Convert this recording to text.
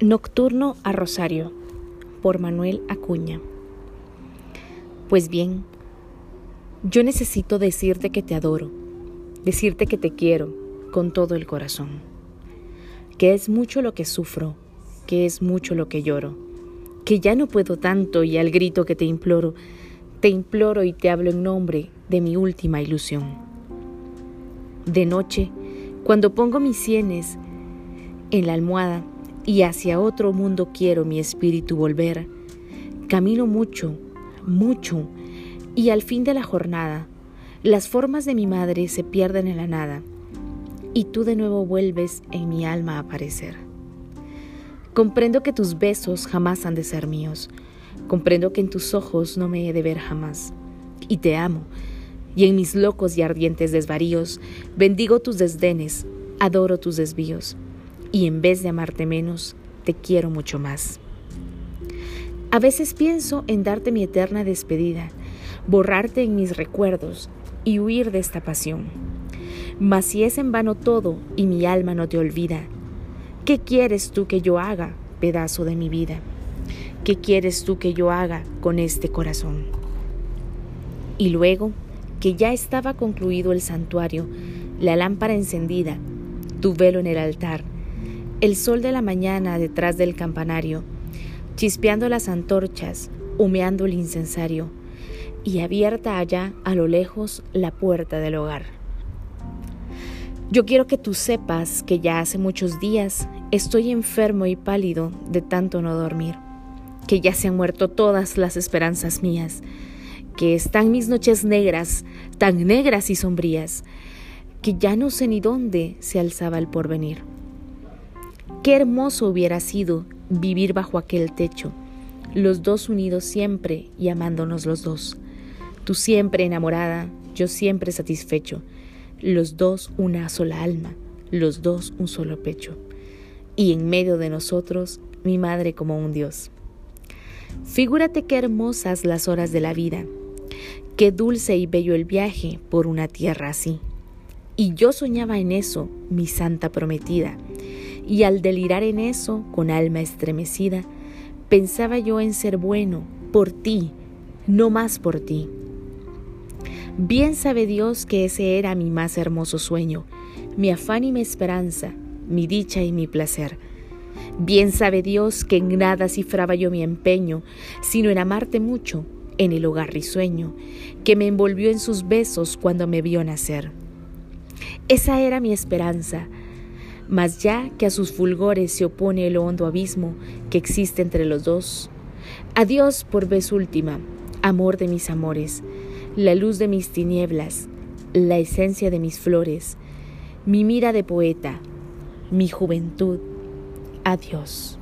Nocturno a Rosario por Manuel Acuña. Pues bien, yo necesito decirte que te adoro, decirte que te quiero con todo el corazón, que es mucho lo que sufro, que es mucho lo que lloro, que ya no puedo tanto y al grito que te imploro, te imploro y te hablo en nombre de mi última ilusión. De noche, cuando pongo mis sienes en la almohada, y hacia otro mundo quiero mi espíritu volver. Camino mucho, mucho, y al fin de la jornada, las formas de mi madre se pierden en la nada, y tú de nuevo vuelves en mi alma a aparecer. Comprendo que tus besos jamás han de ser míos, comprendo que en tus ojos no me he de ver jamás, y te amo, y en mis locos y ardientes desvaríos bendigo tus desdenes, adoro tus desvíos y en vez de amarte menos, te quiero mucho más. A veces pienso en darte mi eterna despedida, borrarte en mis recuerdos y huir de esta pasión. Mas si es en vano todo y mi alma no te olvida, ¿qué quieres tú que yo haga, pedazo de mi vida? ¿Qué quieres tú que yo haga con este corazón? Y luego, que ya estaba concluido el santuario, la lámpara encendida, tu velo en el altar, el sol de la mañana detrás del campanario, chispeando las antorchas, humeando el incensario, y abierta allá a lo lejos la puerta del hogar. Yo quiero que tú sepas que ya hace muchos días estoy enfermo y pálido de tanto no dormir, que ya se han muerto todas las esperanzas mías, que están mis noches negras, tan negras y sombrías, que ya no sé ni dónde se alzaba el porvenir. Qué hermoso hubiera sido vivir bajo aquel techo, los dos unidos siempre y amándonos los dos. Tú siempre enamorada, yo siempre satisfecho, los dos una sola alma, los dos un solo pecho, y en medio de nosotros mi madre como un Dios. Figúrate qué hermosas las horas de la vida, qué dulce y bello el viaje por una tierra así. Y yo soñaba en eso, mi santa prometida, y al delirar en eso, con alma estremecida, pensaba yo en ser bueno por ti, no más por ti. Bien sabe Dios que ese era mi más hermoso sueño, mi afán y mi esperanza, mi dicha y mi placer. Bien sabe Dios que en nada cifraba yo mi empeño, sino en amarte mucho, en el hogar risueño, que me envolvió en sus besos cuando me vio nacer. Esa era mi esperanza, mas ya que a sus fulgores se opone el hondo abismo que existe entre los dos. Adiós por vez última, amor de mis amores, la luz de mis tinieblas, la esencia de mis flores, mi mira de poeta, mi juventud. Adiós.